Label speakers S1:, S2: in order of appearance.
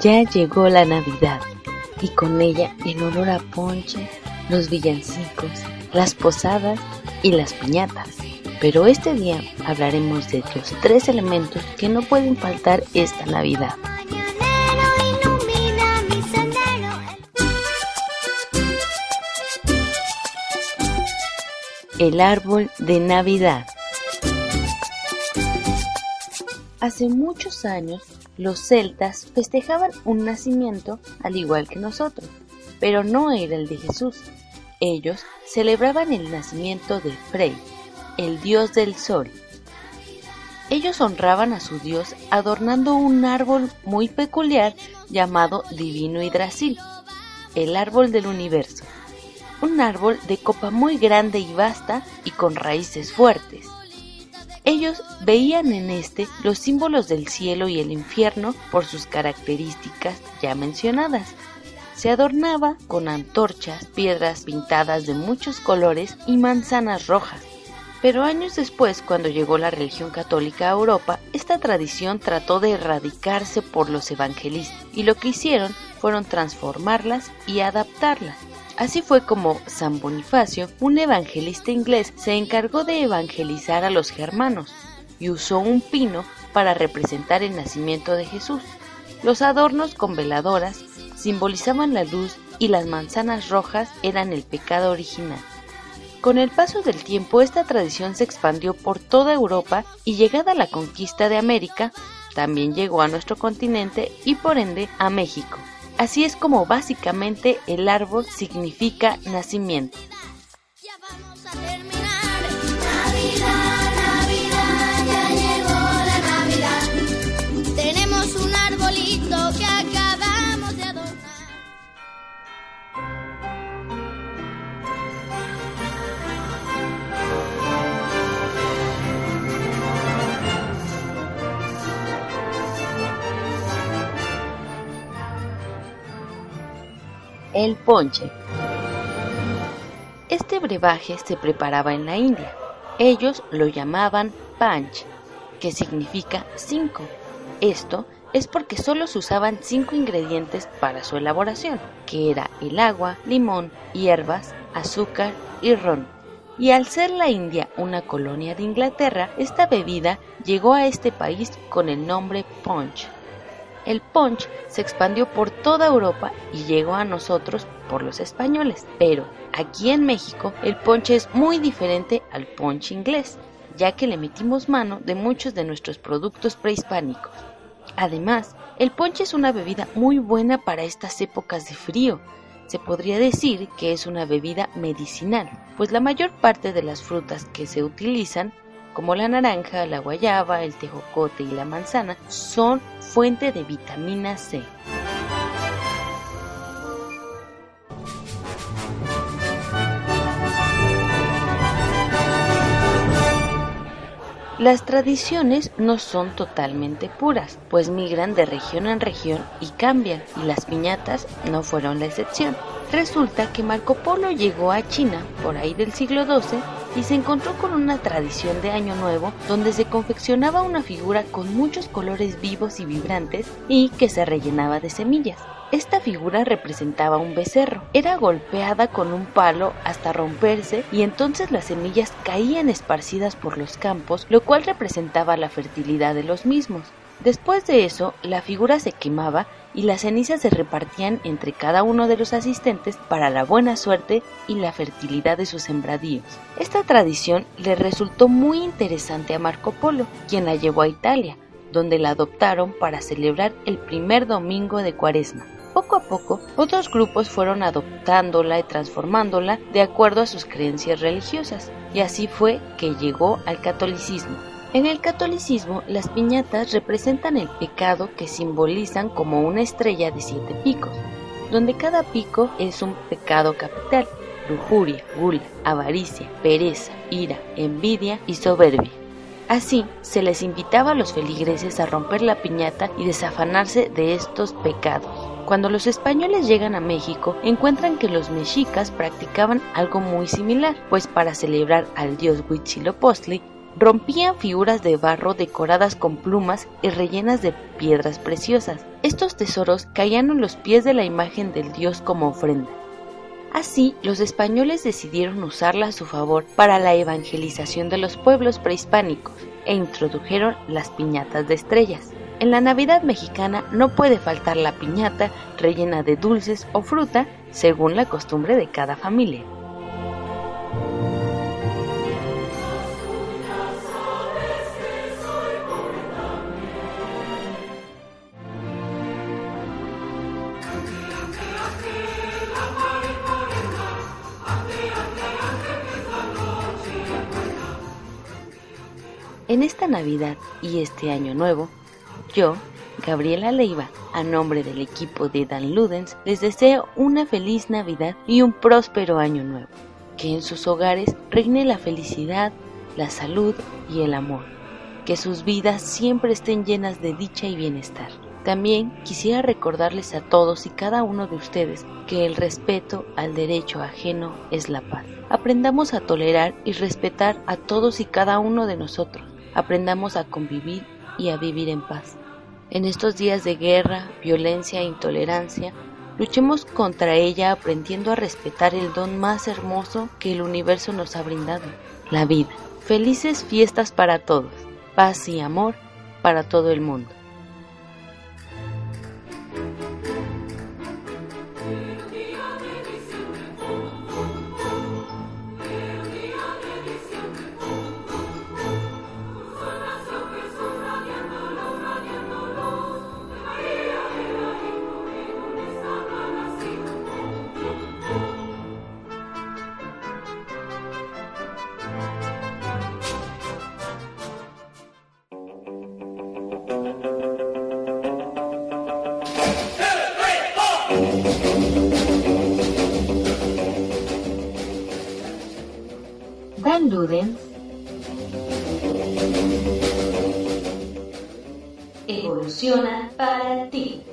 S1: Ya llegó la Navidad y con ella el olor a ponche, los villancicos, las posadas y las piñatas. Pero este día hablaremos de los tres elementos que no pueden faltar esta Navidad. El árbol de Navidad. Hace muchos años, los celtas festejaban un nacimiento al igual que nosotros, pero no era el de Jesús. Ellos celebraban el nacimiento de Frey, el dios del sol. Ellos honraban a su dios adornando un árbol muy peculiar llamado Divino Hidrasil, el árbol del universo. Un árbol de copa muy grande y vasta y con raíces fuertes. Ellos veían en este los símbolos del cielo y el infierno por sus características ya mencionadas. Se adornaba con antorchas, piedras pintadas de muchos colores y manzanas rojas. Pero años después, cuando llegó la religión católica a Europa, esta tradición trató de erradicarse por los evangelistas y lo que hicieron fueron transformarlas y adaptarlas. Así fue como San Bonifacio, un evangelista inglés, se encargó de evangelizar a los germanos y usó un pino para representar el nacimiento de Jesús. Los adornos con veladoras simbolizaban la luz y las manzanas rojas eran el pecado original. Con el paso del tiempo esta tradición se expandió por toda Europa y llegada la conquista de América, también llegó a nuestro continente y por ende a México. Así es como básicamente el árbol significa nacimiento. El ponche. Este brebaje se preparaba en la India. Ellos lo llamaban panch, que significa cinco. Esto es porque solo se usaban cinco ingredientes para su elaboración, que era el agua, limón, hierbas, azúcar y ron. Y al ser la India una colonia de Inglaterra, esta bebida llegó a este país con el nombre punch el punch se expandió por toda Europa y llegó a nosotros por los españoles. Pero aquí en México el punch es muy diferente al punch inglés, ya que le metimos mano de muchos de nuestros productos prehispánicos. Además, el punch es una bebida muy buena para estas épocas de frío. Se podría decir que es una bebida medicinal, pues la mayor parte de las frutas que se utilizan como la naranja, la guayaba, el tejocote y la manzana, son fuente de vitamina C. Las tradiciones no son totalmente puras, pues migran de región en región y cambian, y las piñatas no fueron la excepción. Resulta que Marco Polo llegó a China por ahí del siglo XII y se encontró con una tradición de Año Nuevo donde se confeccionaba una figura con muchos colores vivos y vibrantes y que se rellenaba de semillas. Esta figura representaba un becerro. Era golpeada con un palo hasta romperse y entonces las semillas caían esparcidas por los campos, lo cual representaba la fertilidad de los mismos. Después de eso, la figura se quemaba y las cenizas se repartían entre cada uno de los asistentes para la buena suerte y la fertilidad de sus sembradíos. Esta tradición le resultó muy interesante a Marco Polo, quien la llevó a Italia, donde la adoptaron para celebrar el primer domingo de Cuaresma. Poco a poco, otros grupos fueron adoptándola y transformándola de acuerdo a sus creencias religiosas, y así fue que llegó al catolicismo. En el catolicismo, las piñatas representan el pecado que simbolizan como una estrella de siete picos, donde cada pico es un pecado capital, lujuria, gula, avaricia, pereza, ira, envidia y soberbia. Así, se les invitaba a los feligreses a romper la piñata y desafanarse de estos pecados. Cuando los españoles llegan a México, encuentran que los mexicas practicaban algo muy similar, pues para celebrar al dios Huitzilopochtli, rompían figuras de barro decoradas con plumas y rellenas de piedras preciosas. Estos tesoros caían en los pies de la imagen del dios como ofrenda. Así, los españoles decidieron usarla a su favor para la evangelización de los pueblos prehispánicos e introdujeron las piñatas de estrellas. En la Navidad mexicana no puede faltar la piñata rellena de dulces o fruta según la costumbre de cada familia. En esta Navidad y este Año Nuevo, yo, Gabriela Leiva, a nombre del equipo de Dan Ludens, les deseo una feliz Navidad y un próspero Año Nuevo. Que en sus hogares reine la felicidad, la salud y el amor. Que sus vidas siempre estén llenas de dicha y bienestar. También quisiera recordarles a todos y cada uno de ustedes que el respeto al derecho ajeno es la paz. Aprendamos a tolerar y respetar a todos y cada uno de nosotros aprendamos a convivir y a vivir en paz. En estos días de guerra, violencia e intolerancia, luchemos contra ella aprendiendo a respetar el don más hermoso que el universo nos ha brindado, la vida. Felices fiestas para todos, paz y amor para todo el mundo. Dan Ludens evoluciona para ti.